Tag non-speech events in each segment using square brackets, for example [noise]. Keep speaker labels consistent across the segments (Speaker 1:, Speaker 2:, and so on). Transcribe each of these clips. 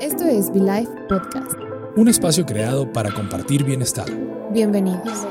Speaker 1: Esto es Be Life Podcast.
Speaker 2: Un espacio creado para compartir bienestar.
Speaker 1: Bienvenidos.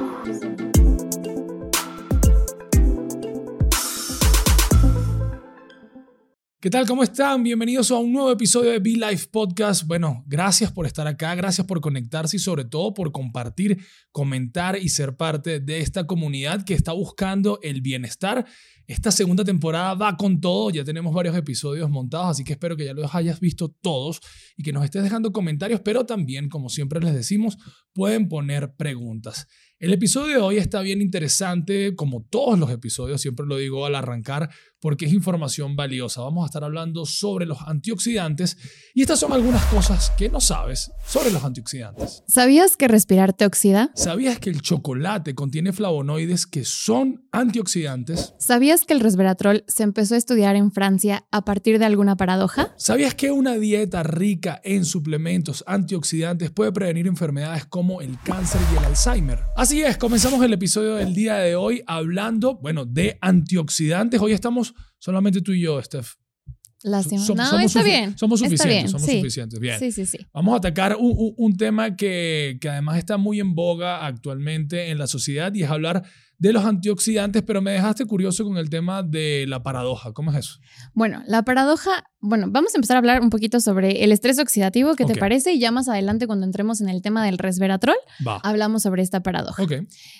Speaker 2: ¿Qué tal? ¿Cómo están? Bienvenidos a un nuevo episodio de Be Life Podcast. Bueno, gracias por estar acá, gracias por conectarse y sobre todo por compartir, comentar y ser parte de esta comunidad que está buscando el bienestar. Esta segunda temporada va con todo, ya tenemos varios episodios montados, así que espero que ya los hayas visto todos y que nos estés dejando comentarios, pero también, como siempre les decimos, pueden poner preguntas. El episodio de hoy está bien interesante, como todos los episodios, siempre lo digo al arrancar, porque es información valiosa. Vamos a estar hablando sobre los antioxidantes y estas son algunas cosas que no sabes sobre los antioxidantes.
Speaker 1: ¿Sabías que respirar te oxida?
Speaker 2: ¿Sabías que el chocolate contiene flavonoides que son antioxidantes?
Speaker 1: ¿Sabías que el resveratrol se empezó a estudiar en Francia a partir de alguna paradoja?
Speaker 2: ¿Sabías que una dieta rica en suplementos antioxidantes puede prevenir enfermedades como el cáncer y el Alzheimer? Así es, comenzamos el episodio del día de hoy hablando, bueno, de antioxidantes. Hoy estamos solamente tú y yo, Steph.
Speaker 1: Lástima.
Speaker 2: Som-
Speaker 1: no,
Speaker 2: somos
Speaker 1: está bien.
Speaker 2: Somos suficientes,
Speaker 1: bien,
Speaker 2: somos
Speaker 1: sí.
Speaker 2: suficientes. Bien.
Speaker 1: Sí, sí, sí.
Speaker 2: Vamos a atacar un, un- un tema que, que además está muy en boga actualmente en la sociedad y es hablar de los antioxidantes, pero me dejaste curioso con el tema de la paradoja. ¿Cómo es eso?
Speaker 1: Bueno, la paradoja, bueno, vamos a empezar a hablar un poquito sobre el estrés oxidativo, ¿qué te parece? Y ya más adelante, cuando entremos en el tema del resveratrol,
Speaker 2: Va.
Speaker 1: hablamos sobre esta paradoja.
Speaker 2: Ok.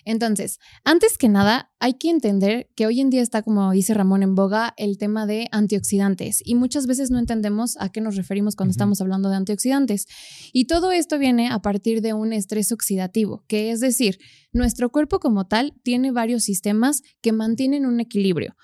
Speaker 1: Entonces, antes que nada, hay que entender que hoy en día está, como dice Ramón, en boga el tema de antioxidantes y muchas veces no entendemos a qué nos referimos cuando estamos hablando de antioxidantes. Y todo esto viene a partir de un estrés oxidativo, que es decir, nuestro cuerpo como tal tiene varios sistemas que mantienen un equilibrio.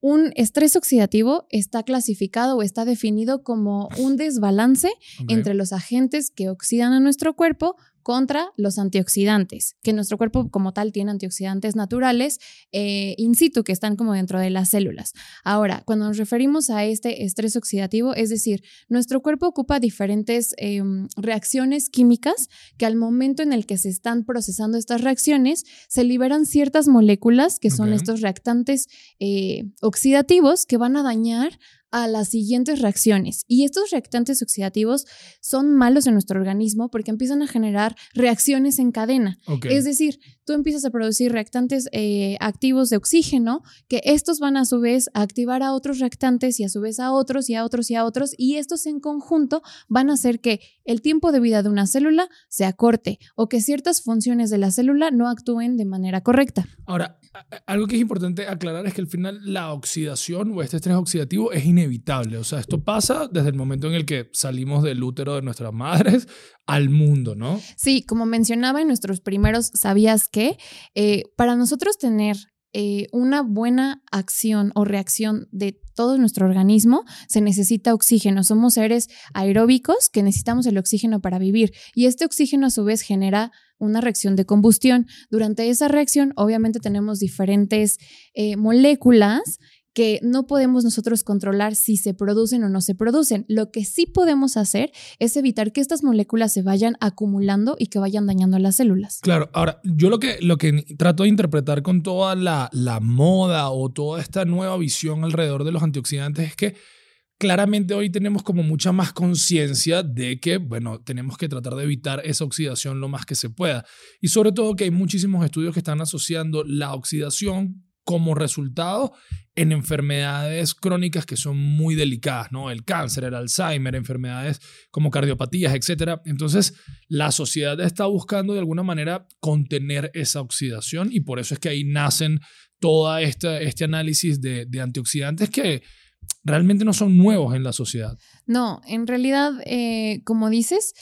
Speaker 1: Un estrés oxidativo está clasificado o está definido como un desbalance entre los agentes que oxidan a nuestro cuerpo contra los antioxidantes, que nuestro cuerpo como tal tiene antioxidantes naturales eh, in situ, que están como dentro de las células. Ahora, cuando nos referimos a este estrés oxidativo, es decir, nuestro cuerpo ocupa diferentes eh, reacciones químicas que al momento en el que se están procesando estas reacciones, se liberan ciertas moléculas que son estos reactantes eh, oxidativos que van a dañar a las siguientes reacciones. Y estos reactantes oxidativos son malos en nuestro organismo porque empiezan a generar reacciones en cadena. Es decir, tú empiezas a producir reactantes eh, activos de oxígeno, que estos van a su vez a activar a otros reactantes y a su vez a otros y a otros y a otros, y estos en conjunto van a hacer que el tiempo de vida de una célula se acorte o que ciertas funciones de la célula no actúen de manera correcta.
Speaker 2: Ahora, algo que es importante aclarar es que al final la oxidación o este estrés oxidativo es inevitable. O sea, esto pasa desde el momento en el que salimos del útero de nuestras madres al mundo, ¿no?
Speaker 1: Sí, como mencionaba en nuestros primeros, ¿sabías que eh, para nosotros tener eh, una buena acción o reacción de todo nuestro organismo se necesita oxígeno? Somos seres aeróbicos que necesitamos el oxígeno para vivir y este oxígeno a su vez genera una reacción de combustión. Durante esa reacción, obviamente tenemos diferentes eh, moléculas que no podemos nosotros controlar si se producen o no se producen. Lo que sí podemos hacer es evitar que estas moléculas se vayan acumulando y que vayan dañando las células.
Speaker 2: Claro, ahora, yo lo que, lo que trato de interpretar con toda la, la moda o toda esta nueva visión alrededor de los antioxidantes es que claramente hoy tenemos como mucha más conciencia de que, bueno, tenemos que tratar de evitar esa oxidación lo más que se pueda. Y sobre todo que hay muchísimos estudios que están asociando la oxidación como resultado en enfermedades crónicas que son muy delicadas, ¿no? El cáncer, el Alzheimer, enfermedades como cardiopatías, etc. Entonces, la sociedad está buscando de alguna manera contener esa oxidación y por eso es que ahí nacen todo este análisis de, de antioxidantes que realmente no son nuevos en la sociedad.
Speaker 1: No, en realidad, eh, como dices,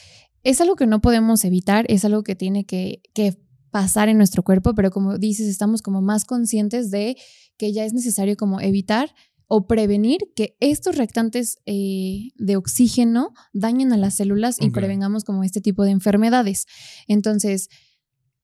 Speaker 1: es algo que no podemos evitar, es algo que tiene que, que pasar en nuestro cuerpo, pero como dices, estamos como más conscientes de que ya es necesario como evitar o prevenir que estos reactantes eh, de oxígeno dañen a las células y prevengamos como este tipo de enfermedades. Entonces,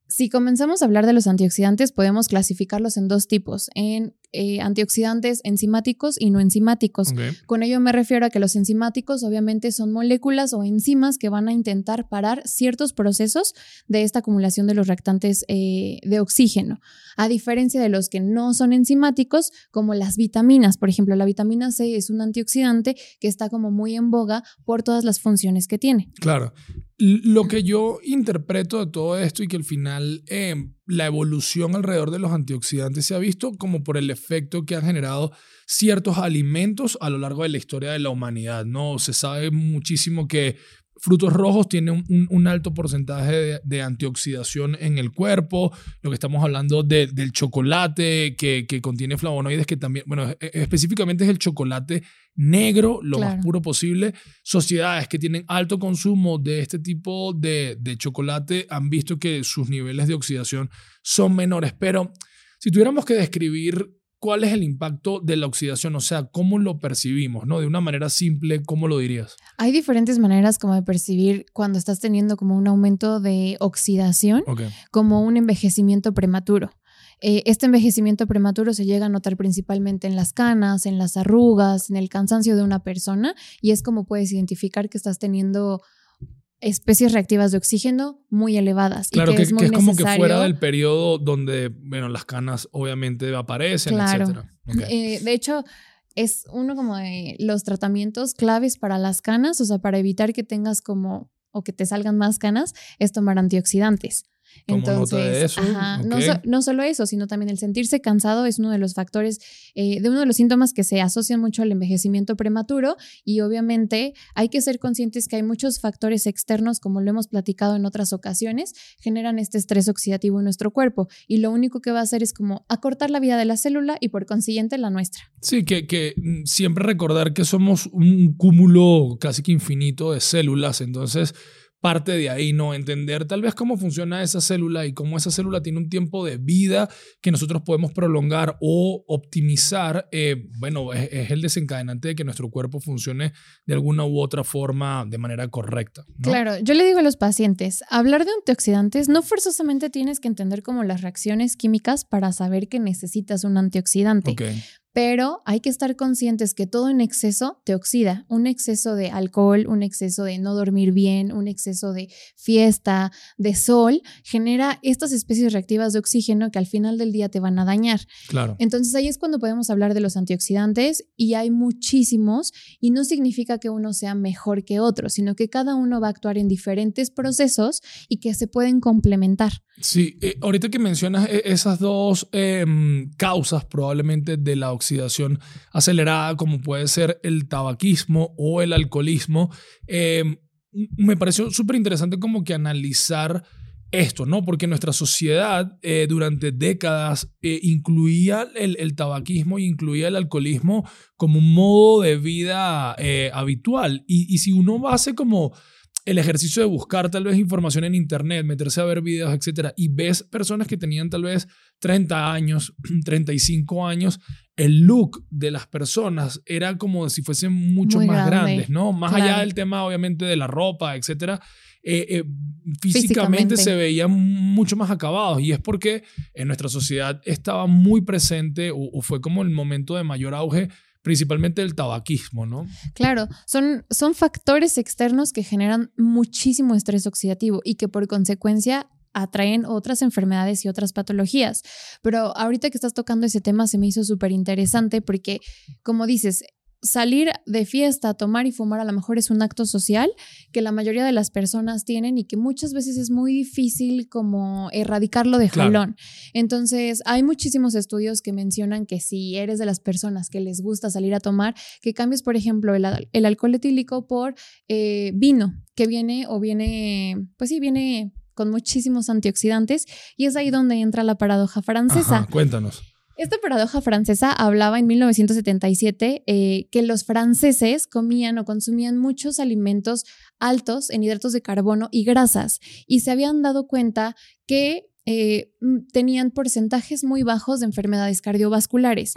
Speaker 1: Si comenzamos a hablar de los antioxidantes, podemos clasificarlos en dos tipos, en eh, antioxidantes enzimáticos y no enzimáticos. Con ello me refiero a que los enzimáticos obviamente son moléculas o enzimas que van a intentar parar ciertos procesos de esta acumulación de los reactantes eh, de oxígeno, a diferencia de los que no son enzimáticos, como las vitaminas. Por ejemplo, la vitamina C es un antioxidante que está como muy en boga por todas las funciones que tiene.
Speaker 2: Claro. Lo que yo interpreto de todo esto y que al final eh, la evolución alrededor de los antioxidantes se ha visto como por el efecto que han generado ciertos alimentos a lo largo de la historia de la humanidad. ¿no? Se sabe muchísimo que frutos rojos tienen un, alto porcentaje de, antioxidación en el cuerpo. Lo que estamos hablando del chocolate que, contiene flavonoides, que también, bueno, e, e, específicamente es el chocolate negro, lo más puro posible. Sociedades que tienen alto consumo de este tipo de, de chocolate han visto que sus niveles de oxidación son menores. Pero si tuviéramos que describir ¿cuál es el impacto de la oxidación? O sea, ¿cómo lo percibimos? ¿no? De una manera simple, ¿cómo lo dirías?
Speaker 1: Hay diferentes maneras como de percibir cuando estás teniendo como un aumento de oxidación, como un envejecimiento prematuro. Eh, este envejecimiento prematuro se llega a notar principalmente en las canas, en las arrugas, en el cansancio de una persona y es como puedes identificar que estás teniendo especies reactivas de oxígeno muy elevadas.
Speaker 2: Claro,
Speaker 1: y
Speaker 2: que,
Speaker 1: es, muy
Speaker 2: es como que fuera del periodo donde, bueno, las canas obviamente aparecen, claro.
Speaker 1: Eh, de hecho, es uno como de los tratamientos claves para las canas, o sea, para evitar que tengas como o que te salgan más canas, es tomar antioxidantes. Entonces, no, solo eso, sino también el sentirse cansado es uno de los factores, eh, de uno de los síntomas que se asocian mucho al envejecimiento prematuro y obviamente hay que ser conscientes que hay muchos factores externos, como lo hemos platicado en otras ocasiones, generan este estrés oxidativo en nuestro cuerpo y lo único que va a hacer es como acortar la vida de la célula y por consiguiente la nuestra.
Speaker 2: Sí, que, que mm, siempre recordar que somos un cúmulo casi que infinito de células, entonces parte de ahí, ¿no? Entender tal vez cómo funciona esa célula y cómo esa célula tiene un tiempo de vida que nosotros podemos prolongar o optimizar, eh, bueno, es, el desencadenante de que nuestro cuerpo funcione de alguna u otra forma de manera correcta.
Speaker 1: Claro, yo le digo a los pacientes, hablar de antioxidantes no forzosamente tienes que entender como las reacciones químicas para saber que necesitas un antioxidante. Okay pero hay que estar conscientes que todo en exceso te oxida. Un exceso de alcohol, un exceso de no dormir bien, un exceso de fiesta, de sol, genera estas especies reactivas de oxígeno que al final del día te van a dañar.
Speaker 2: Claro.
Speaker 1: Entonces ahí es cuando podemos hablar de los antioxidantes y hay muchísimos y no significa que uno sea mejor que otro, sino que cada uno va a actuar en diferentes procesos y que se pueden complementar.
Speaker 2: Sí, eh, ahorita que mencionas eh, esas dos em, causas probablemente de la oxidación acelerada, como puede ser el tabaquismo o el alcoholismo, em, me pareció súper interesante como que analizar esto, ¿no? Porque nuestra sociedad eh, durante décadas incluía el, tabaquismo y incluía el alcoholismo como un modo de vida habitual. Y, y si uno hace como el ejercicio de buscar tal vez información en internet, meterse a ver videos, etcétera, y ves personas que tenían tal vez 30 años, [clears throat] 35 años, el look de las personas era como si fuesen mucho más grandes, ¿no? Más allá del tema, obviamente, de la ropa, etcétera. Eh, eh, físicamente, se veían mucho más acabados y es porque en nuestra sociedad estaba muy presente o fue como el momento de mayor auge principalmente el tabaquismo, ¿no?
Speaker 1: Claro, son, son factores externos que generan muchísimo estrés oxidativo y que por consecuencia atraen otras enfermedades y otras patologías. Pero ahorita que estás tocando ese tema se me hizo súper interesante porque, como dices, salir de fiesta, tomar y fumar a lo mejor es un acto social que la mayoría de las personas tienen y que muchas veces es muy difícil como erradicarlo de jalón. Entonces, hay muchísimos estudios que mencionan que si eres de las personas que les gusta salir a tomar, que cambies, por ejemplo, el, alcohol etílico por eh, vino, que viene o viene, pues sí, viene con muchísimos antioxidantes y es ahí donde entra la paradoja francesa.
Speaker 2: cuéntanos.
Speaker 1: Esta paradoja francesa hablaba en 1977 eh, que los franceses comían o consumían muchos alimentos altos en hidratos de carbono y grasas y se habían dado cuenta que eh, mm, tenían porcentajes muy bajos de enfermedades cardiovasculares.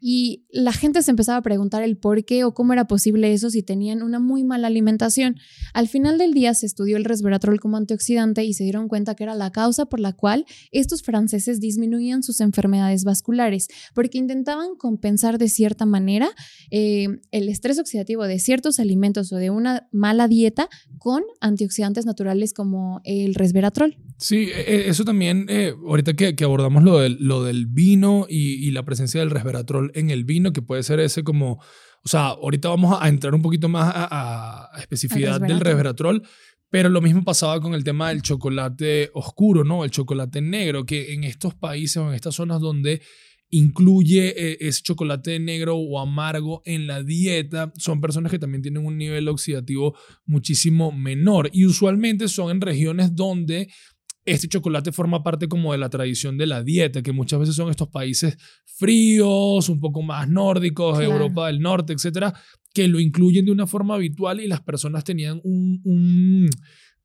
Speaker 1: Y la gente se empezaba a preguntar el por qué o cómo era posible eso si tenían una muy mala alimentación. Al final del día se estudió el resveratrol como antioxidante y se dieron cuenta que era la causa por la cual estos franceses disminuían sus enfermedades vasculares, porque intentaban compensar de cierta manera eh, el estrés oxidativo de ciertos alimentos o de una mala dieta con antioxidantes naturales como el resveratrol.
Speaker 2: Sí, e- e- eso también, eh, ahorita que, que abordamos lo del, lo del vino y, y la presencia del resveratrol en el vino, que puede ser ese como, o sea, ahorita vamos a entrar un poquito más a, a especificidad del
Speaker 1: resveratrol.
Speaker 2: resveratrol, pero lo mismo pasaba con el tema del chocolate oscuro, ¿no? El chocolate negro, que en estos países o en estas zonas donde incluye eh, ese chocolate negro o amargo en la dieta, son personas que también tienen un nivel oxidativo muchísimo menor y usualmente son en regiones donde este chocolate forma parte como de la tradición de la dieta, que muchas veces son estos países fríos, un poco más nórdicos,
Speaker 1: Claro.
Speaker 2: Europa del Norte, etcétera, que lo incluyen de una forma habitual y las personas tenían un, un-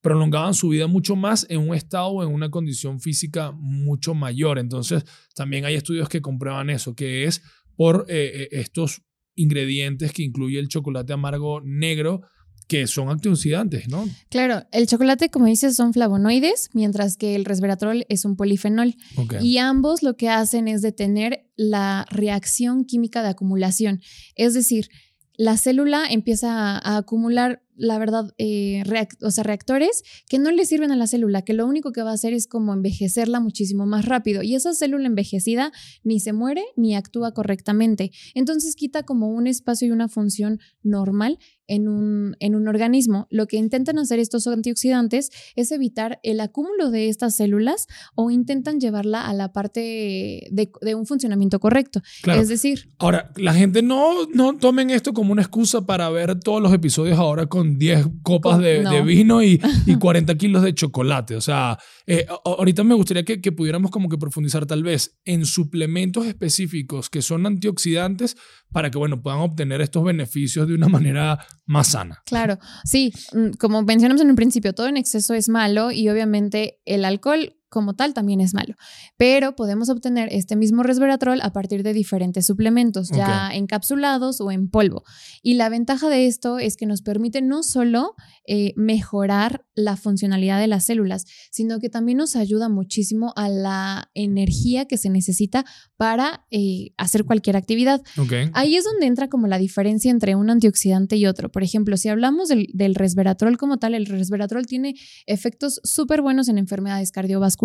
Speaker 2: prolongaban su vida mucho más en un estado o en una condición física mucho mayor. Entonces, también hay estudios que comprueban eso, que es por eh, eh, estos ingredientes que incluye el chocolate amargo negro, que son antioxidantes, ¿no?
Speaker 1: Claro, el chocolate, como dices, son flavonoides, mientras que el resveratrol es un polifenol. Y ambos lo que hacen es detener la reacción química de acumulación. Es decir, la célula empieza a, a acumular, la verdad, eh, o sea, reactores que no le sirven a la célula, que lo único que va a hacer es como envejecerla muchísimo más rápido. Y esa célula envejecida ni se muere ni actúa correctamente. Entonces quita como un espacio y una función normal en un, en un organismo. Lo que intentan hacer estos antioxidantes es evitar el acúmulo de estas células o intentan llevarla a la parte de, de un funcionamiento correcto.
Speaker 2: Claro.
Speaker 1: Es decir,
Speaker 2: Ahora, la gente no, no tomen esto como una excusa para ver todos los episodios ahora con 10 copas de,
Speaker 1: no.
Speaker 2: de vino y, [laughs] y 40 kilos de chocolate. O sea, eh, ahorita me gustaría que, que pudiéramos como que profundizar tal vez en suplementos específicos que son antioxidantes para que, bueno, puedan obtener estos beneficios de una manera más sana.
Speaker 1: Claro, sí, mm, como mencionamos en un principio, todo en exceso es malo y obviamente el alcohol como tal también es malo, pero podemos obtener este mismo resveratrol a partir de diferentes suplementos, ya encapsulados o en polvo. Y la ventaja de esto es que nos permite no solo eh, mejorar la funcionalidad de las células, sino que también nos ayuda muchísimo a la energía que se necesita para eh, hacer cualquier actividad. Ahí es donde entra como la diferencia entre un antioxidante y otro. Por ejemplo, si hablamos del, del resveratrol como tal, el resveratrol tiene efectos súper buenos en enfermedades cardiovasculares,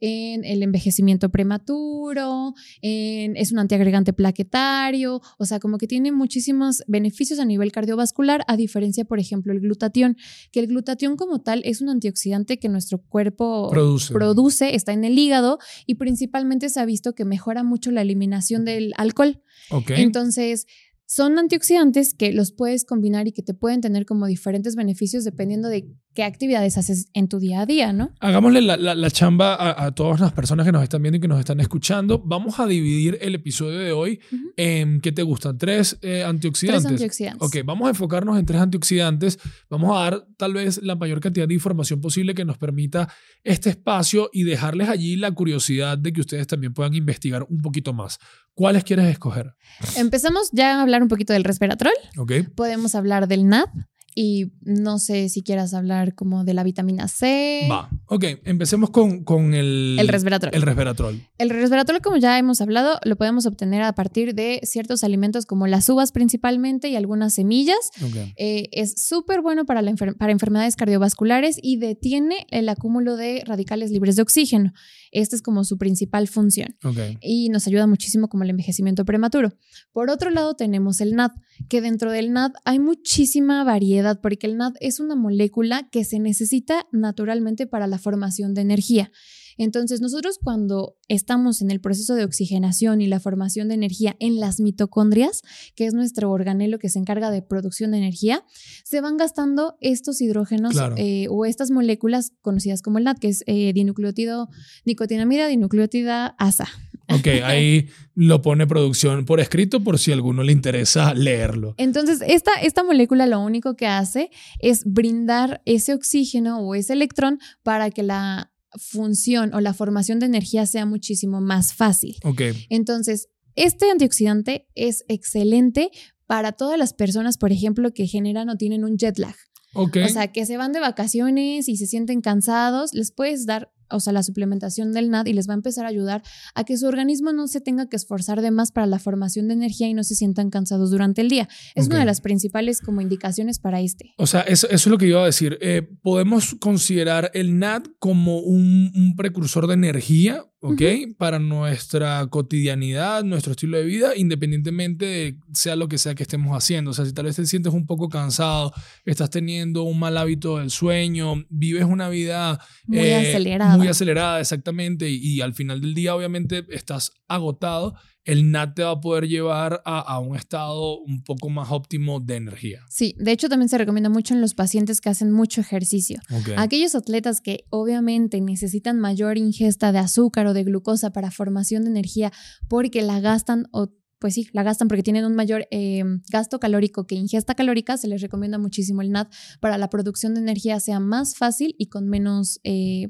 Speaker 1: en el envejecimiento prematuro, en- es un antiagregante plaquetario, o sea, como que tiene muchísimos beneficios a nivel cardiovascular, a diferencia, por ejemplo, el glutatión, que el glutatión como tal es un antioxidante que nuestro cuerpo
Speaker 2: Produce.
Speaker 1: produce, está en el hígado y principalmente se ha visto que mejora mucho la eliminación del alcohol. Entonces, son antioxidantes que los puedes combinar y que te pueden tener como diferentes beneficios dependiendo de qué actividades haces en tu día a día, ¿no?
Speaker 2: Hagámosle la, la- la chamba a, a todas las personas que nos están viendo y que nos están escuchando. Vamos a dividir el episodio de hoy
Speaker 1: Ujú.
Speaker 2: en, ¿qué te gustan? Tres eh, antioxidantes.
Speaker 1: Tres antioxidantes.
Speaker 2: Ok, vamos a enfocarnos en tres antioxidantes. Vamos a dar tal vez la mayor cantidad de información posible que nos permita este espacio y dejarles allí la curiosidad de que ustedes también puedan investigar un poquito más. ¿Cuáles quieres escoger?
Speaker 1: Empezamos ya a hablar un poquito del resveratrol.
Speaker 2: Ok.
Speaker 1: Podemos hablar del NAD y no sé si quieras hablar como de la vitamina C.
Speaker 2: Va. Ok, empecemos con, con el,
Speaker 1: El resveratrol.
Speaker 2: El resveratrol.
Speaker 1: El resveratrol, como ya hemos hablado, lo podemos obtener a partir de ciertos alimentos como las uvas principalmente y algunas semillas. Eh, es súper bueno para, la enfer- para enfermedades cardiovasculares y detiene el acúmulo de radicales libres de oxígeno. Esta es como su principal función y nos ayuda muchísimo como el envejecimiento prematuro. Por otro lado tenemos el NAD, que dentro del NAD hay muchísima variedad porque el NAD es una molécula que se necesita naturalmente para la formación de energía. Entonces nosotros cuando estamos en el proceso de oxigenación y la formación de energía en las mitocondrias, que es nuestro organelo que se encarga de producción de energía, se van gastando estos hidrógenos
Speaker 2: Claro.
Speaker 1: eh, o estas moléculas conocidas como el NAD, que es eh, dinucleótido, nicotinamida, dinucleótida asa.
Speaker 2: Ok, [laughs] ahí lo pone producción por escrito por si a alguno le interesa leerlo.
Speaker 1: Entonces, esta, esta molécula lo único que hace es brindar ese oxígeno o ese electrón para que la función o la formación de energía sea muchísimo más fácil.
Speaker 2: Ok.
Speaker 1: Entonces, este antioxidante es excelente para todas las personas, por ejemplo, que generan o tienen un jet lag.
Speaker 2: Ok.
Speaker 1: O sea, que se van de vacaciones y se sienten cansados, les puedes dar, o sea, la suplementación del NAD y les va a empezar a ayudar a que su organismo no se tenga que esforzar de más para la formación de energía y no se sientan cansados durante el día. Es una de las principales como indicaciones para este.
Speaker 2: O sea, eso, eso es lo que iba a decir. Eh, Podemos considerar el NAD como un, un precursor de energía, ¿ok? Para nuestra cotidianidad, nuestro estilo de vida, independientemente de sea lo que sea que estemos haciendo. O sea, si tal vez te sientes un poco cansado, estás teniendo un mal hábito del sueño, vives una vida
Speaker 1: Muy
Speaker 2: eh,
Speaker 1: acelerada.
Speaker 2: Muy acelerada, exactamente. Y, y al final del día, obviamente, estás agotado. El NAD te va a poder llevar a, a un estado un poco más óptimo de energía.
Speaker 1: Sí, de hecho también se recomienda mucho en los pacientes que hacen mucho ejercicio. Aquellos atletas que obviamente necesitan mayor ingesta de azúcar o de glucosa para formación de energía porque la gastan o pues sí, la gastan porque tienen un mayor eh, gasto calórico que ingesta calórica, se les recomienda muchísimo el NAD para la producción de energía sea más fácil y con menos, eh,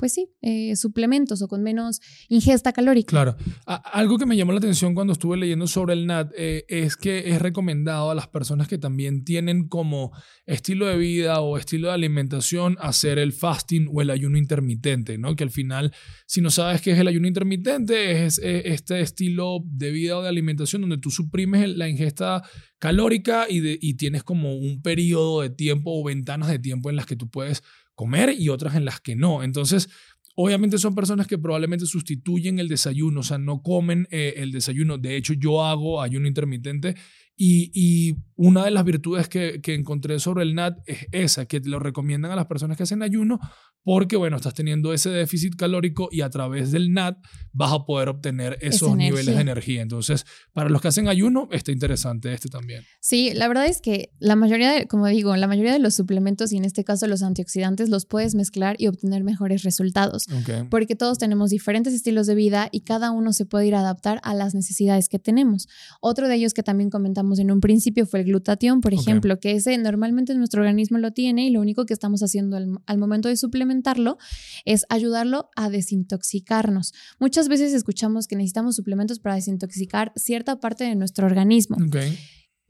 Speaker 1: pues sí, eh, suplementos o con menos ingesta calórica.
Speaker 2: Claro. Algo que me llamó la atención cuando estuve leyendo sobre el NAD eh, es que es recomendado a las personas que también tienen como estilo de vida o estilo de alimentación hacer el fasting o el ayuno intermitente, ¿no? Que al final, si no sabes qué es el ayuno intermitente, es, este estilo de vida o de alimentación donde tú suprimes la ingesta calórica y, de- y tienes como un periodo de tiempo o ventanas de tiempo en las que tú puedes comer y otras en las que no. Entonces, Obviamente son personas que probablemente sustituyen el desayuno, o sea, no comen eh, el desayuno. De hecho, yo hago ayuno intermitente y, y una de las virtudes que, que encontré sobre el NAT es esa, que lo recomiendan a las personas que hacen ayuno porque, bueno, estás teniendo ese déficit calórico y a través del NAT vas a poder obtener esos niveles de
Speaker 1: energía.
Speaker 2: Entonces, para los que hacen ayuno, está interesante este también.
Speaker 1: Sí, la verdad es que la mayoría, de, como digo, la mayoría de los suplementos y en este caso los antioxidantes los puedes mezclar y obtener mejores resultados. Porque todos tenemos diferentes estilos de vida y cada uno se puede ir a adaptar a las necesidades que tenemos. Otro de ellos que también comentamos en un principio fue el glutatión, por ejemplo, que ese normalmente nuestro organismo lo tiene y lo único que estamos haciendo al, al momento de suplementarlo es ayudarlo a desintoxicarnos. Muchas veces escuchamos que necesitamos suplementos para desintoxicar cierta parte de nuestro organismo.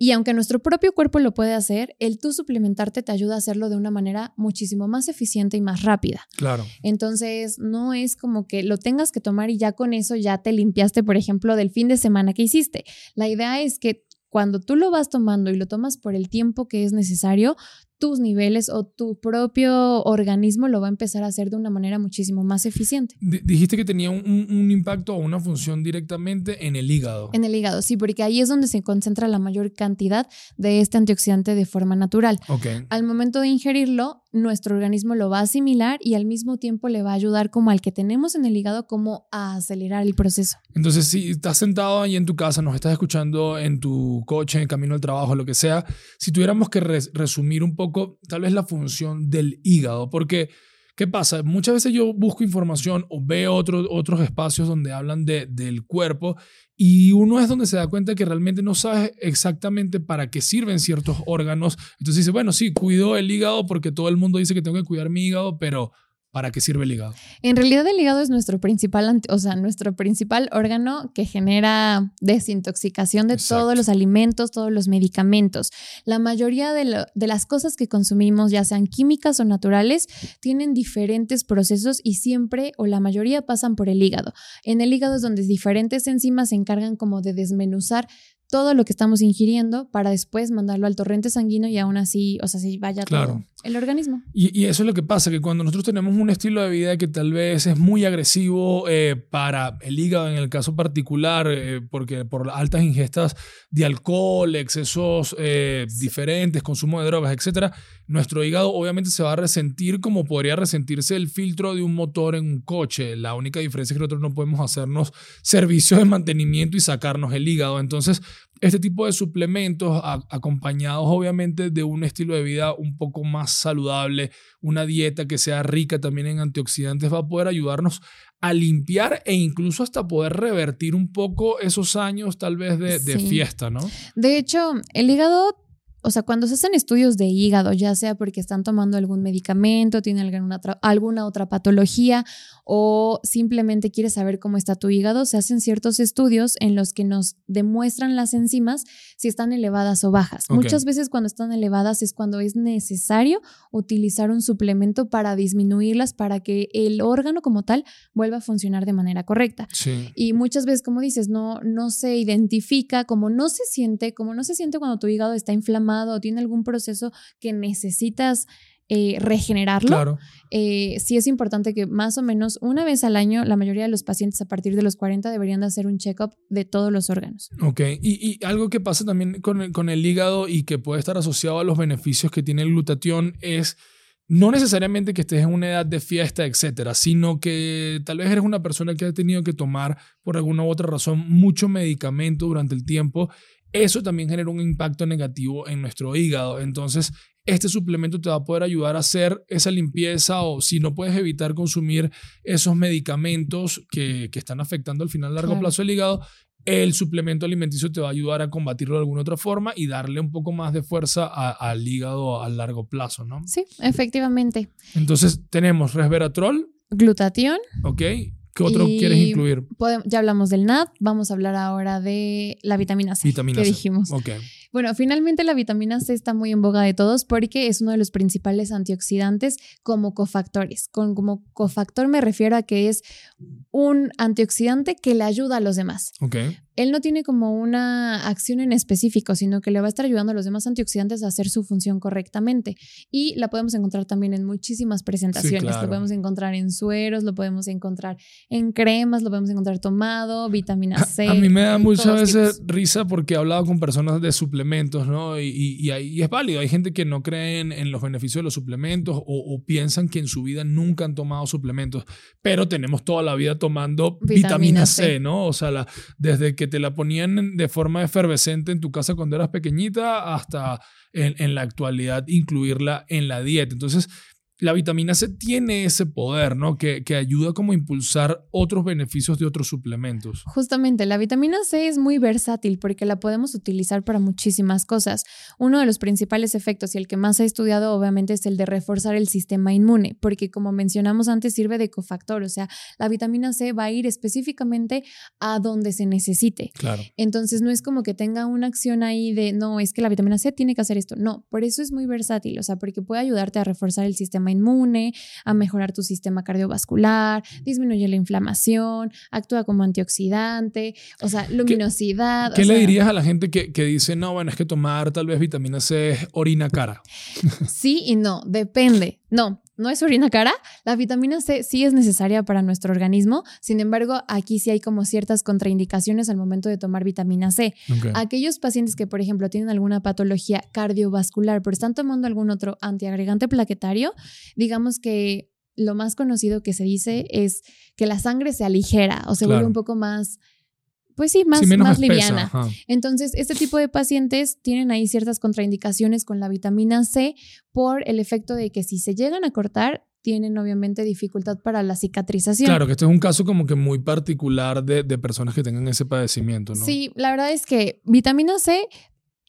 Speaker 1: Y aunque nuestro propio cuerpo lo puede hacer, el tú suplementarte te ayuda a hacerlo de una manera muchísimo más eficiente y más rápida.
Speaker 2: Claro.
Speaker 1: Entonces, no es como que lo tengas que tomar y ya con eso ya te limpiaste, por ejemplo, del fin de semana que hiciste. La idea es que cuando tú lo vas tomando y lo tomas por el tiempo que es necesario, tus niveles o tu propio organismo lo va a empezar a hacer de una manera muchísimo más eficiente.
Speaker 2: D- dijiste que tenía un, un- impacto o una función directamente en el hígado.
Speaker 1: En el hígado, sí, porque ahí es donde se concentra la mayor cantidad de este antioxidante de forma natural.
Speaker 2: Ok.
Speaker 1: Al momento de ingerirlo, nuestro organismo lo va a asimilar y al mismo tiempo le va a ayudar como al que tenemos en el hígado como a acelerar el proceso.
Speaker 2: Entonces, si estás sentado ahí en tu casa, nos estás escuchando en tu coche, en camino al trabajo, lo que sea, si tuviéramos que res- resumir un poco, tal vez la función del hígado, porque, ¿qué pasa? Muchas veces yo busco información o veo otros espacios donde hablan de, del cuerpo y uno es donde se da cuenta que realmente no sabes exactamente para qué sirven ciertos órganos. Entonces dice, bueno, sí, cuido el hígado porque todo el mundo dice que tengo que cuidar mi hígado, pero ¿para qué sirve el hígado?
Speaker 1: En realidad el hígado es nuestro principal, o sea, nuestro principal órgano que genera desintoxicación de
Speaker 2: Exacto.
Speaker 1: todos los alimentos, todos los medicamentos. La mayoría de, lo- de las cosas que consumimos, ya sean químicas o naturales, tienen diferentes procesos y siempre o la mayoría pasan por el hígado. En el hígado es donde diferentes enzimas se encargan como de desmenuzar todo lo que estamos ingiriendo para después mandarlo al torrente sanguíneo y aún así, o sea, si vaya
Speaker 2: Claro.
Speaker 1: todo el organismo.
Speaker 2: Y, y eso es lo que pasa, que cuando nosotros tenemos un estilo de vida que tal vez es muy agresivo eh, para el hígado en el caso particular, eh, porque por altas ingestas de alcohol, excesos eh, diferentes, consumo de drogas, etcétera, nuestro hígado obviamente se va a resentir como podría resentirse el filtro de un motor en un coche. La única diferencia es que nosotros no podemos hacernos servicios de mantenimiento y sacarnos el hígado. Entonces, este tipo de suplementos, a- acompañados obviamente de un estilo de vida un poco más saludable, una dieta que sea rica también en antioxidantes, va a poder ayudarnos a limpiar e incluso hasta poder revertir un poco esos años tal vez de, fiesta, ¿no?
Speaker 1: De hecho, el hígado o sea, cuando se hacen estudios de hígado, ya sea porque están tomando algún medicamento, tienen alguna otra, alguna otra patología o simplemente quieres saber cómo está tu hígado, se hacen ciertos estudios en los que nos demuestran las enzimas si están elevadas o bajas. Muchas veces cuando están elevadas es cuando es necesario utilizar un suplemento para disminuirlas, para que el órgano como tal vuelva a funcionar de manera correcta. Y muchas veces, como dices, no, no se identifica, como no se siente, como no se siente cuando tu hígado está inflamado o tiene algún proceso que necesitas eh, regenerarlo, claro. Eh, sí es importante que más o menos una vez al año la mayoría de los pacientes a partir de los 40 deberían de hacer un check-up de todos los órganos.
Speaker 2: Ok, y, algo que pasa también con el, con el hígado y que puede estar asociado a los beneficios que tiene el glutatión es no necesariamente que estés en una edad de fiesta, etcétera, sino que tal vez eres una persona que ha tenido que tomar por alguna u otra razón mucho medicamento durante el tiempo. Eso también genera un impacto negativo en nuestro hígado. Entonces, este suplemento te va a poder ayudar a hacer esa limpieza o si no puedes evitar consumir esos medicamentos que, que están afectando al final a largo plazo el hígado, el suplemento alimenticio te va a ayudar a combatirlo de alguna otra forma y darle un poco más de fuerza al hígado a largo plazo, ¿no?
Speaker 1: Sí, efectivamente.
Speaker 2: Entonces tenemos resveratrol.
Speaker 1: Glutatión.
Speaker 2: Ok. ¿Qué otro quieres incluir?
Speaker 1: ya hablamos del NAD, vamos a hablar ahora de la vitamina C. Vitamina que dijimos.
Speaker 2: Ok.
Speaker 1: Bueno, finalmente la vitamina C está muy en boga de todos porque es uno de los principales antioxidantes como cofactores. Con, como cofactor me refiero a que es un antioxidante que le ayuda a los demás.
Speaker 2: Okay
Speaker 1: él no tiene como una acción en específico, sino que le va a estar ayudando a los demás antioxidantes a hacer su función correctamente. Y la podemos encontrar también en muchísimas presentaciones. Lo podemos encontrar en sueros, lo podemos encontrar en cremas, lo podemos encontrar tomado, vitamina C.
Speaker 2: A, mí me da muchas veces risa porque he hablado con personas de suplementos, ¿no? Y, y, es válido. Hay gente que no cree en, los beneficios de los suplementos o, piensan que en su vida nunca han tomado suplementos, pero tenemos toda la vida tomando vitamina, C, ¿no? O sea, la, desde que te la ponían de forma efervescente en tu casa cuando eras pequeñita hasta en, la actualidad incluirla en la dieta. Entonces, la vitamina C tiene ese poder, ¿no? Que, que, ayuda como a impulsar otros beneficios de otros suplementos.
Speaker 1: Justamente, la vitamina C es muy versátil porque la podemos utilizar para muchísimas cosas. Uno de los principales efectos y el que más he estudiado obviamente es el de reforzar el sistema inmune, porque como mencionamos antes sirve de cofactor, o sea, la vitamina C va a ir específicamente a donde se necesite.
Speaker 2: Claro.
Speaker 1: Entonces no es como que tenga una acción ahí de, no, es que la vitamina C tiene que hacer esto. No, por eso es muy versátil, o sea, porque puede ayudarte a reforzar el sistema inmune, a mejorar tu sistema cardiovascular, disminuye la inflamación, actúa como antioxidante, o sea, luminosidad.
Speaker 2: ¿Qué, le dirías a la gente que, que, dice, no, bueno, es que tomar tal vez vitamina C es orina cara?
Speaker 1: Sí y no, depende. No, no es orina cara. La vitamina C sí es necesaria para nuestro organismo. Sin embargo, aquí sí hay como ciertas contraindicaciones al momento de tomar vitamina C. Aquellos pacientes que, por ejemplo, tienen alguna patología cardiovascular, pero están tomando algún otro antiagregante plaquetario, digamos que lo más conocido que se dice es que la sangre se aligera o se vuelve un poco más pues sí, más, más liviana. Entonces, este tipo de pacientes tienen ahí ciertas contraindicaciones con la vitamina C por el efecto de que si se llegan a cortar, tienen obviamente dificultad para la cicatrización.
Speaker 2: Claro, que este es un caso como que muy particular de, personas que tengan ese padecimiento, ¿no?
Speaker 1: Sí, la verdad es que vitamina C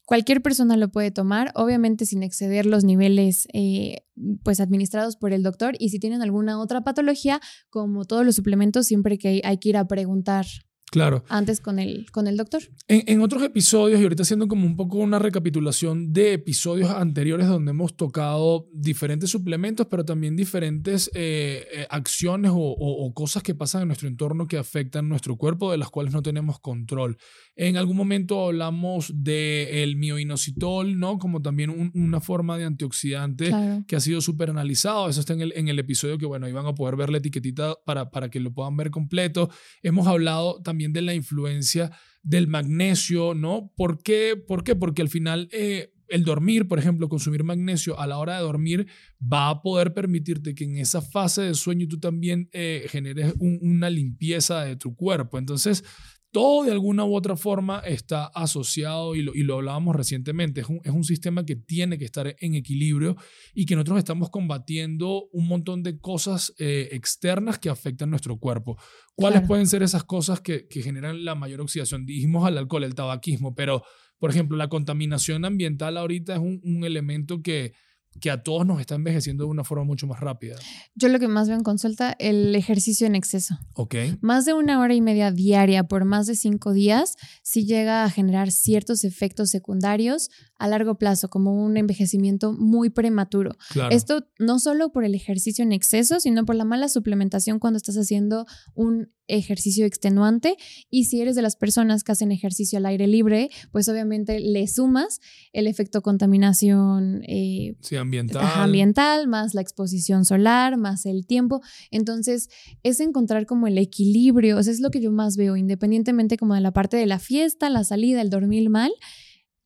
Speaker 1: Cualquier persona lo puede tomar, obviamente sin exceder los niveles eh, pues administrados por el doctor y si tienen alguna otra patología, como todos los suplementos, siempre que hay que ir a preguntar
Speaker 2: Claro.
Speaker 1: Antes con el, con el doctor.
Speaker 2: En, otros episodios, y ahorita haciendo como un poco una recapitulación de episodios anteriores donde hemos tocado diferentes suplementos, pero también diferentes eh, eh, acciones o, cosas que pasan en nuestro entorno que afectan nuestro cuerpo, de las cuales no tenemos control. En algún momento hablamos del mioinositol, ¿no? Como también una forma de antioxidante que ha sido súper analizado. Eso está en el, en el episodio que, bueno, ahí van a poder ver la etiquetita para, para que lo puedan ver completo. Hemos hablado también de la influencia del magnesio, ¿no? ¿Por qué? ¿Por qué? Porque al final eh, el dormir, por ejemplo, consumir magnesio a la hora de dormir va a poder permitirte que en esa fase de sueño tú también eh, generes una limpieza de tu cuerpo. Entonces, todo de alguna u otra forma está asociado y lo, y lo hablábamos recientemente. Es un, es un, sistema que tiene que estar en equilibrio y que nosotros estamos combatiendo un montón de cosas eh, externas que afectan nuestro cuerpo. ¿Cuáles pueden ser esas cosas que, que, generan la mayor oxidación? Dijimos al alcohol, el tabaquismo, pero Por ejemplo, la contaminación ambiental ahorita es un, un elemento que que a todos nos está envejeciendo de una forma mucho más rápida.
Speaker 1: Yo lo que más veo en consulta, el ejercicio en exceso.
Speaker 2: Ok.
Speaker 1: Más de una hora y media diaria por más de cinco días sí llega a generar ciertos efectos secundarios a largo plazo, como un envejecimiento muy prematuro. Esto no solo por el ejercicio en exceso, sino por la mala suplementación cuando estás haciendo un ejercicio extenuante y si eres de las personas que hacen ejercicio al aire libre, pues obviamente le sumas el efecto contaminación
Speaker 2: eh, ambiental.
Speaker 1: ambiental, más la exposición solar, más el tiempo. Entonces es encontrar como el equilibrio, eso es lo que yo más veo, independientemente como de la parte de la fiesta, la salida, el dormir mal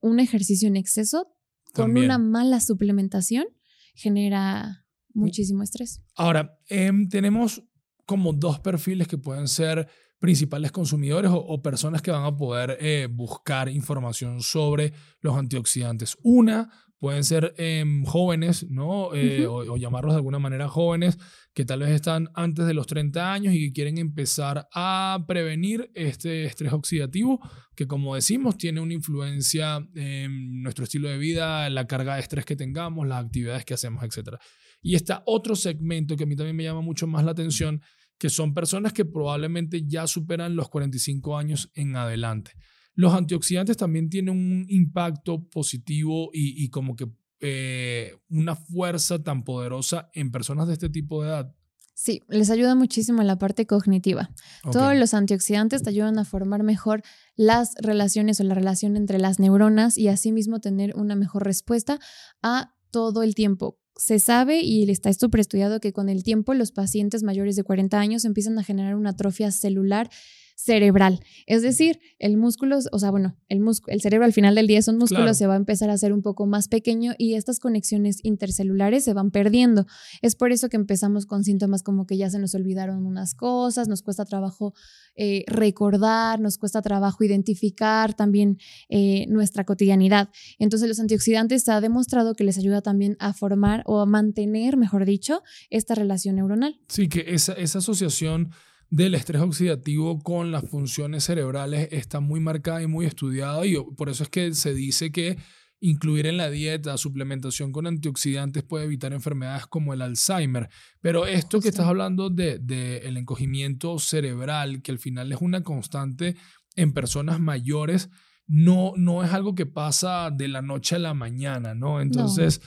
Speaker 1: un ejercicio en exceso con una mala suplementación genera muchísimo estrés.
Speaker 2: Ahora, em, tenemos como dos perfiles que pueden ser principales consumidores o, personas que van a poder eh, buscar información sobre los antioxidantes. Una, pueden ser em, jóvenes, ¿no? Eh, o, llamarlos de alguna manera jóvenes, que tal vez están antes de los 30 años y que quieren empezar a prevenir este estrés oxidativo, que como decimos, tiene una influencia en nuestro estilo de vida, la carga de estrés que tengamos, las actividades que hacemos, etc. Y está otro segmento que a mí también me llama mucho más la atención, que son personas que probablemente ya superan los 45 años en adelante. Los antioxidantes también tienen un impacto positivo y, como que eh, una fuerza tan poderosa en personas de este tipo de edad.
Speaker 1: Sí, les ayuda muchísimo en la parte cognitiva. Todos los antioxidantes te ayudan a formar mejor las relaciones o la relación entre las neuronas y asimismo tener una mejor respuesta a todo el tiempo. Se sabe y está estudiado que con el tiempo los pacientes mayores de 40 años empiezan a generar una atrofia celular cerebral. Es decir, el músculo, o sea, bueno, el, el cerebro al final del día es un músculo, se va a empezar a hacer un poco más pequeño y estas conexiones intercelulares se van perdiendo. Es por eso que empezamos con síntomas como que ya se nos olvidaron unas cosas, nos cuesta trabajo eh, recordar, nos cuesta trabajo identificar también eh, nuestra cotidianidad. Entonces los antioxidantes se ha demostrado que les ayuda también a formar o a mantener, mejor dicho, esta relación neuronal.
Speaker 2: Sí, que esa, esa asociación del estrés oxidativo con las funciones cerebrales está muy marcada y muy estudiada y por eso es que se dice que incluir en la dieta suplementación con antioxidantes puede evitar enfermedades como el Alzheimer. Pero esto que estás hablando del de, el encogimiento cerebral, que al final es una constante en personas mayores, no, no es algo que pasa de la noche a la mañana, ¿no? Entonces,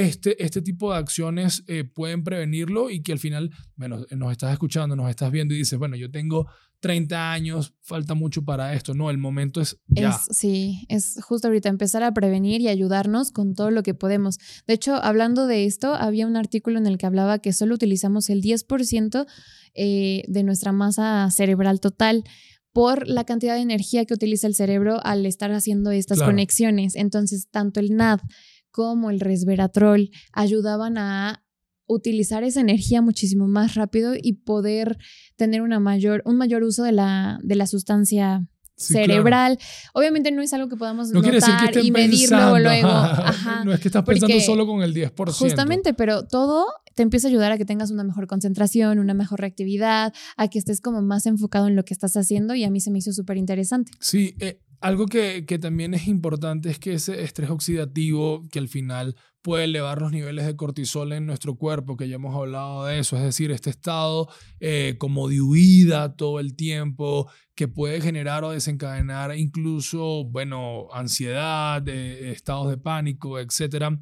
Speaker 2: este, este tipo de acciones eh, pueden prevenirlo y que al final, bueno, nos estás escuchando, nos estás viendo y dices, bueno, yo tengo 30 años, falta mucho para esto. No, el momento es ya.
Speaker 1: sí, es justo ahorita empezar a prevenir y ayudarnos con todo lo que podemos. De hecho, hablando de esto, había un artículo en el que hablaba que solo utilizamos el 10% eh, de nuestra masa cerebral total por la cantidad de energía que utiliza el cerebro al estar haciendo estas conexiones. Entonces, tanto el NAD como el resveratrol ayudaban a utilizar esa energía muchísimo más rápido y poder tener una mayor, un mayor uso de la, de la sustancia cerebral. Obviamente no es algo que podamos
Speaker 2: no
Speaker 1: notar y medir luego, [laughs] luego.
Speaker 2: no es que estás pensando solo con el 10%.
Speaker 1: Justamente, pero todo te empieza a ayudar a que tengas una mejor concentración, una mejor reactividad, a que estés como más enfocado en lo que estás haciendo y a mí se me hizo súper interesante.
Speaker 2: Sí, eh, algo que, también es importante es que ese estrés oxidativo, que al final puede elevar los niveles de cortisol en nuestro cuerpo, que ya hemos hablado de eso, es decir, este estado eh, como de huida todo el tiempo, que puede generar o desencadenar incluso, bueno, ansiedad, eh, estados de pánico, etcétera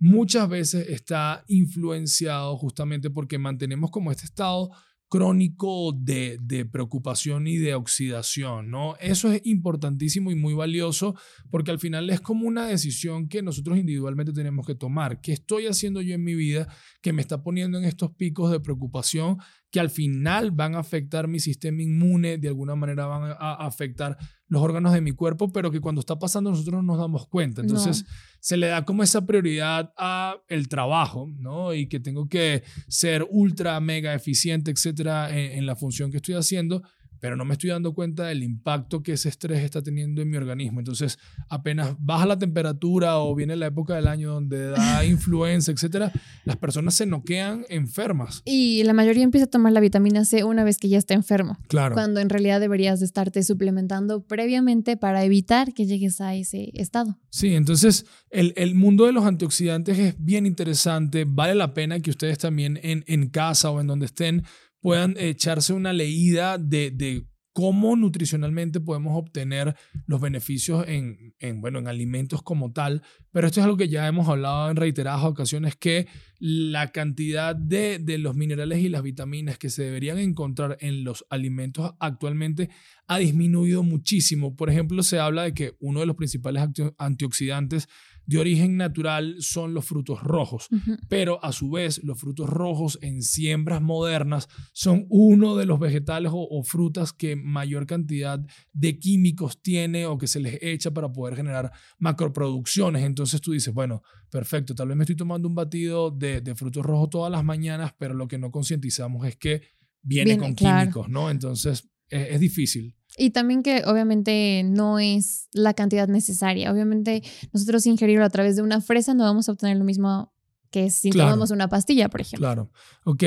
Speaker 2: muchas veces está influenciado justamente porque mantenemos como este estado crónico de, de, preocupación y de oxidación, ¿no? Eso es importantísimo y muy valioso porque al final es como una decisión que nosotros individualmente tenemos que tomar. ¿Qué estoy haciendo yo en mi vida que me está poniendo en estos picos de preocupación que al final van a afectar mi sistema inmune, de alguna manera van a afectar los órganos de mi cuerpo, pero que cuando está pasando nosotros no nos damos cuenta. Entonces se le da como esa prioridad a el trabajo, ¿no? Y que tengo que ser ultra, mega eficiente, etcétera, en, la función que estoy haciendo, pero no me estoy dando cuenta del impacto que ese estrés está teniendo en mi organismo. Entonces, apenas baja la temperatura o viene la época del año donde da [laughs] influenza, etcétera, las personas se noquean enfermas.
Speaker 1: Y la mayoría empieza a tomar la vitamina C una vez que ya está enfermo.
Speaker 2: Claro.
Speaker 1: Cuando en realidad deberías de estarte suplementando previamente para evitar que llegues a ese estado.
Speaker 2: Sí, entonces el, el mundo de los antioxidantes es bien interesante. Vale la pena que ustedes también en, en casa o en donde estén puedan echarse una leída de, de cómo nutricionalmente podemos obtener los beneficios en, en, bueno, en alimentos como tal. Pero esto es algo que ya hemos hablado en reiteradas ocasiones, que la cantidad de, de los minerales y las vitaminas que se deberían encontrar en los alimentos actualmente ha disminuido muchísimo. Por ejemplo, se habla de que uno de los principales antioxidantes de origen natural son los frutos rojos, pero a su vez los frutos rojos en siembras modernas son uno de los vegetales o, frutas que mayor cantidad de químicos tiene o que se les echa para poder generar macroproducciones. Entonces tú dices, bueno, perfecto, tal vez me estoy tomando un batido de, frutos rojos todas las mañanas, pero lo que no concientizamos es que viene, con químicos, ¿no? Entonces es difícil.
Speaker 1: Y también que obviamente no es la cantidad necesaria. Obviamente nosotros ingerirlo a través de una fresa no vamos a obtener lo mismo que si tomamos una pastilla, por ejemplo.
Speaker 2: Claro. Ok.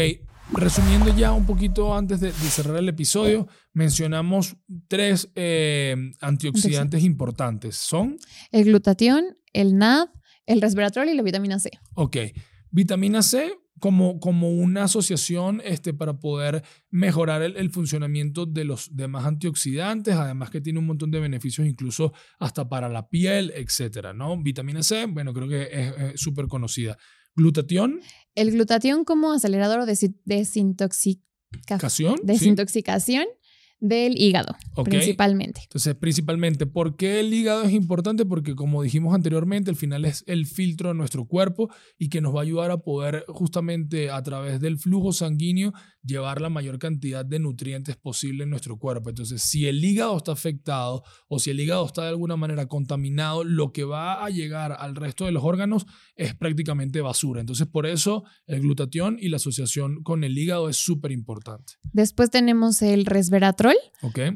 Speaker 2: Resumiendo ya un poquito antes de, cerrar el episodio, mencionamos tres eh, antioxidantes importantes. Son
Speaker 1: el glutatión, el NAD, el resveratrol y la vitamina C.
Speaker 2: Ok. Vitamina C, como, como una asociación este, para poder mejorar el, funcionamiento de los demás antioxidantes, además que tiene un montón de beneficios incluso hasta para la piel, etcétera, ¿no? Vitamina C, bueno, creo que es súper conocida. Glutatión.
Speaker 1: El glutatión como acelerador de desintoxicación. Desintoxicación del hígado, principalmente.
Speaker 2: Entonces, principalmente, ¿por qué el hígado es importante? Porque como dijimos anteriormente, al final es el filtro de nuestro cuerpo y que nos va a ayudar a poder justamente a través del flujo sanguíneo llevar la mayor cantidad de nutrientes posible en nuestro cuerpo. Entonces, si el hígado está afectado o si el hígado está de alguna manera contaminado, lo que va a llegar al resto de los órganos es prácticamente basura. Entonces, por eso el glutatión y la asociación con el hígado es súper importante.
Speaker 1: Después tenemos el resveratrol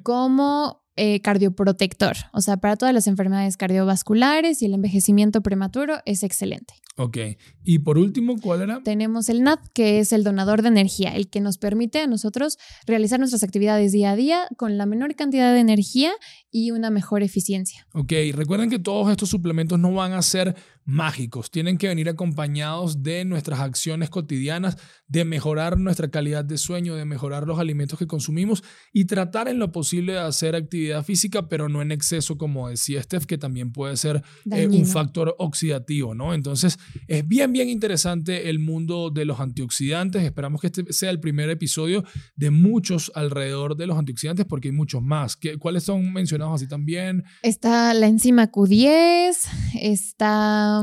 Speaker 1: como eh, cardioprotector. O sea, para todas las enfermedades cardiovasculares y el envejecimiento prematuro es excelente.
Speaker 2: Ok. Y por último, ¿cuál era?
Speaker 1: Tenemos el NAT, que es el donador de energía, el que nos permite a nosotros realizar nuestras actividades día a día con la menor cantidad de energía y una mejor eficiencia.
Speaker 2: Ok. Recuerden que todos estos suplementos no van a ser mágicos, tienen que venir acompañados de nuestras acciones cotidianas, de mejorar nuestra calidad de sueño, de mejorar los alimentos que consumimos y tratar en lo posible de hacer actividad física, pero no en exceso, como decía Steph, que también puede ser eh, un factor oxidativo, ¿no? Entonces, es bien, bien interesante el mundo de los antioxidantes. Esperamos que este sea el primer episodio de muchos alrededor de los antioxidantes, porque hay muchos más. ¿Cuáles son mencionados así también?
Speaker 1: Está la enzima Q10, está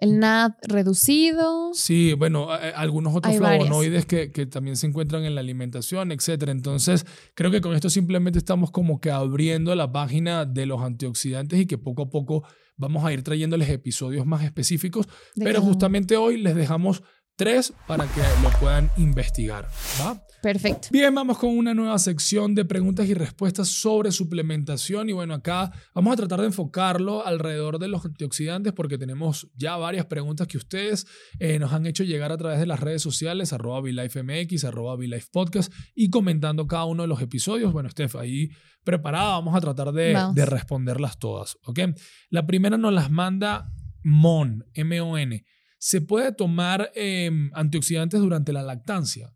Speaker 1: el NAD reducido.
Speaker 2: Sí, bueno, algunos otros flavonoides que, que, también se encuentran en la alimentación, etc. Entonces, creo que con esto simplemente estamos como que abriendo la página de los antioxidantes y que poco a poco vamos a ir trayéndoles episodios más específicos. pero justamente hoy les dejamos tres para que lo puedan investigar. ¿va?
Speaker 1: Perfecto.
Speaker 2: Bien, vamos con una nueva sección de preguntas y respuestas sobre suplementación. Y bueno, acá vamos a tratar de enfocarlo alrededor de los antioxidantes porque tenemos ya varias preguntas que ustedes eh, nos han hecho llegar a través de las redes sociales, arroba VLifeMX, arroba Podcast y comentando cada uno de los episodios. Bueno, Steph, ahí preparada, vamos a tratar de, de responderlas todas. ¿ok? La primera nos las manda Mon, M-O-N. ¿Se puede tomar em, antioxidantes durante la lactancia?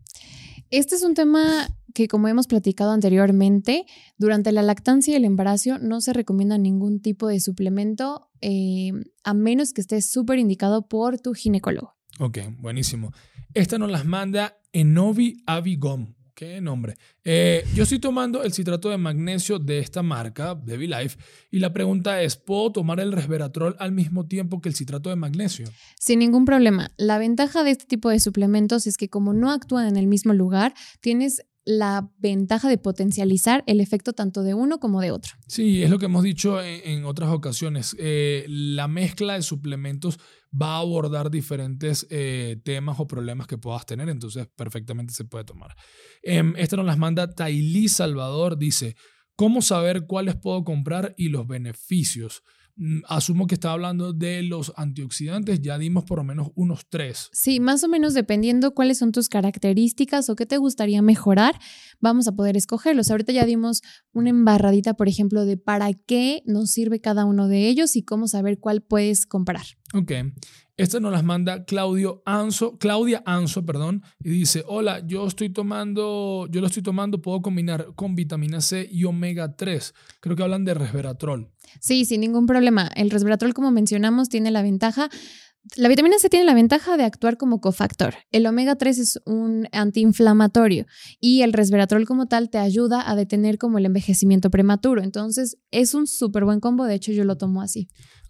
Speaker 1: Este es un tema que, como hemos platicado anteriormente, durante la lactancia y el embarazo no se recomienda ningún tipo de suplemento em, a menos que esté súper indicado por tu ginecólogo.
Speaker 2: Ok, buenísimo. Esta nos las manda Enovi Avigom. Qué nombre. Eh, yo estoy tomando el citrato de magnesio de esta marca, Baby Life, y la pregunta es, ¿puedo tomar el resveratrol al mismo tiempo que el citrato de magnesio?
Speaker 1: Sin ningún problema. La ventaja de este tipo de suplementos es que como no actúan en el mismo lugar, tienes la ventaja de potencializar el efecto tanto de uno como de otro.
Speaker 2: Sí, es lo que hemos dicho en, otras ocasiones. Eh, la mezcla de suplementos va a abordar diferentes eh, temas o problemas que puedas tener, entonces perfectamente se puede tomar. Eh, esta nos las manda Tailí Salvador, dice, ¿cómo saber cuáles puedo comprar y los beneficios? Mm, asumo que está hablando de los antioxidantes, ya dimos por lo menos unos tres.
Speaker 1: Sí, más o menos dependiendo cuáles son tus características o qué te gustaría mejorar, vamos a poder escogerlos. Ahorita ya dimos una embarradita, por ejemplo, de para qué nos sirve cada uno de ellos y cómo saber cuál puedes comprar.
Speaker 2: Ok. Esta nos las manda Claudio Anso, Claudia Anso, perdón, y dice, hola, yo estoy tomando, yo lo estoy tomando, puedo combinar con vitamina C y omega 3. Creo que hablan de resveratrol.
Speaker 1: Sí, sin ningún problema. El resveratrol, como mencionamos, tiene la ventaja la vitamina C tiene la ventaja de actuar como cofactor. El omega 3 es un antiinflamatorio y el resveratrol como tal te ayuda a detener como el envejecimiento prematuro. Entonces es un súper buen combo, de hecho yo lo tomo así.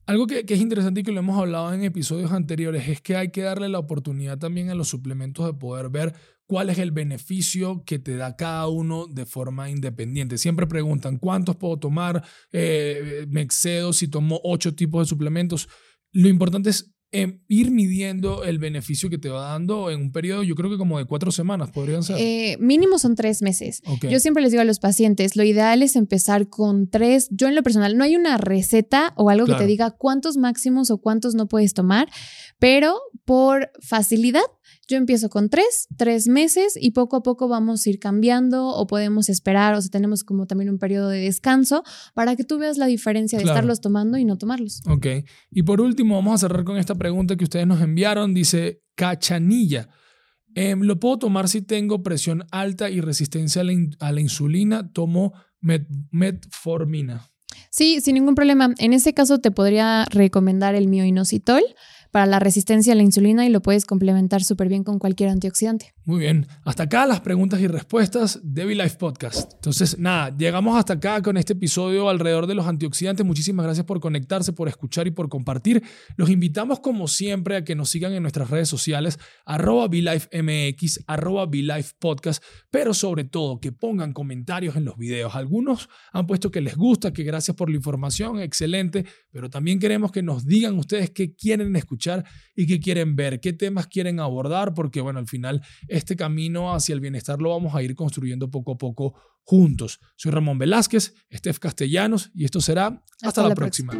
Speaker 2: Algo que, es interesante y que lo hemos hablado en episodios anteriores es que hay que darle la oportunidad también a los suplementos de poder ver cuál es el beneficio que te da cada uno de forma independiente. Siempre preguntan, ¿cuántos puedo tomar? Eh, ¿Me excedo si tomo ocho tipos de suplementos? Lo importante es Em, ir midiendo el beneficio que te va dando en un periodo, yo creo que como de cuatro semanas podrían ser.
Speaker 1: Eh, mínimo son tres meses. Yo siempre les digo a los pacientes, lo ideal es empezar con tres. Yo en lo personal, no hay una receta o algo que te diga cuántos máximos o cuántos no puedes tomar, pero por facilidad yo empiezo con tres, tres meses y poco a poco vamos a ir cambiando o podemos esperar, o sea, tenemos como también un periodo de descanso para que tú veas la diferencia de estarlos tomando y no tomarlos.
Speaker 2: Ok. Y por último, vamos a cerrar con esta pregunta que ustedes nos enviaron. Dice, Cachanilla. Em, ¿Lo puedo tomar si tengo presión alta y resistencia a la, insulina? Tomo metformina.
Speaker 1: Sí, sin ningún problema. En ese caso te podría recomendar el mioinositol para la resistencia a la insulina y lo puedes complementar súper bien con cualquier antioxidante.
Speaker 2: Muy bien, hasta acá las preguntas y respuestas de V-Life Podcast. Entonces, nada, llegamos hasta acá con este episodio alrededor de los antioxidantes. Muchísimas gracias por conectarse, por escuchar y por compartir. Los invitamos como siempre a que nos sigan en nuestras redes sociales, arroba VLifeMX, arroba VLife Podcast, pero sobre todo que pongan comentarios en los videos. Algunos han puesto que les gusta, que gracias por la información, excelente, pero también queremos que nos digan ustedes qué quieren escuchar y qué quieren ver, qué temas quieren abordar, porque bueno, al final este camino hacia el bienestar lo vamos a ir construyendo poco a poco juntos. Soy Ramón Velázquez, Steph Castellanos y esto será hasta, la, próxima.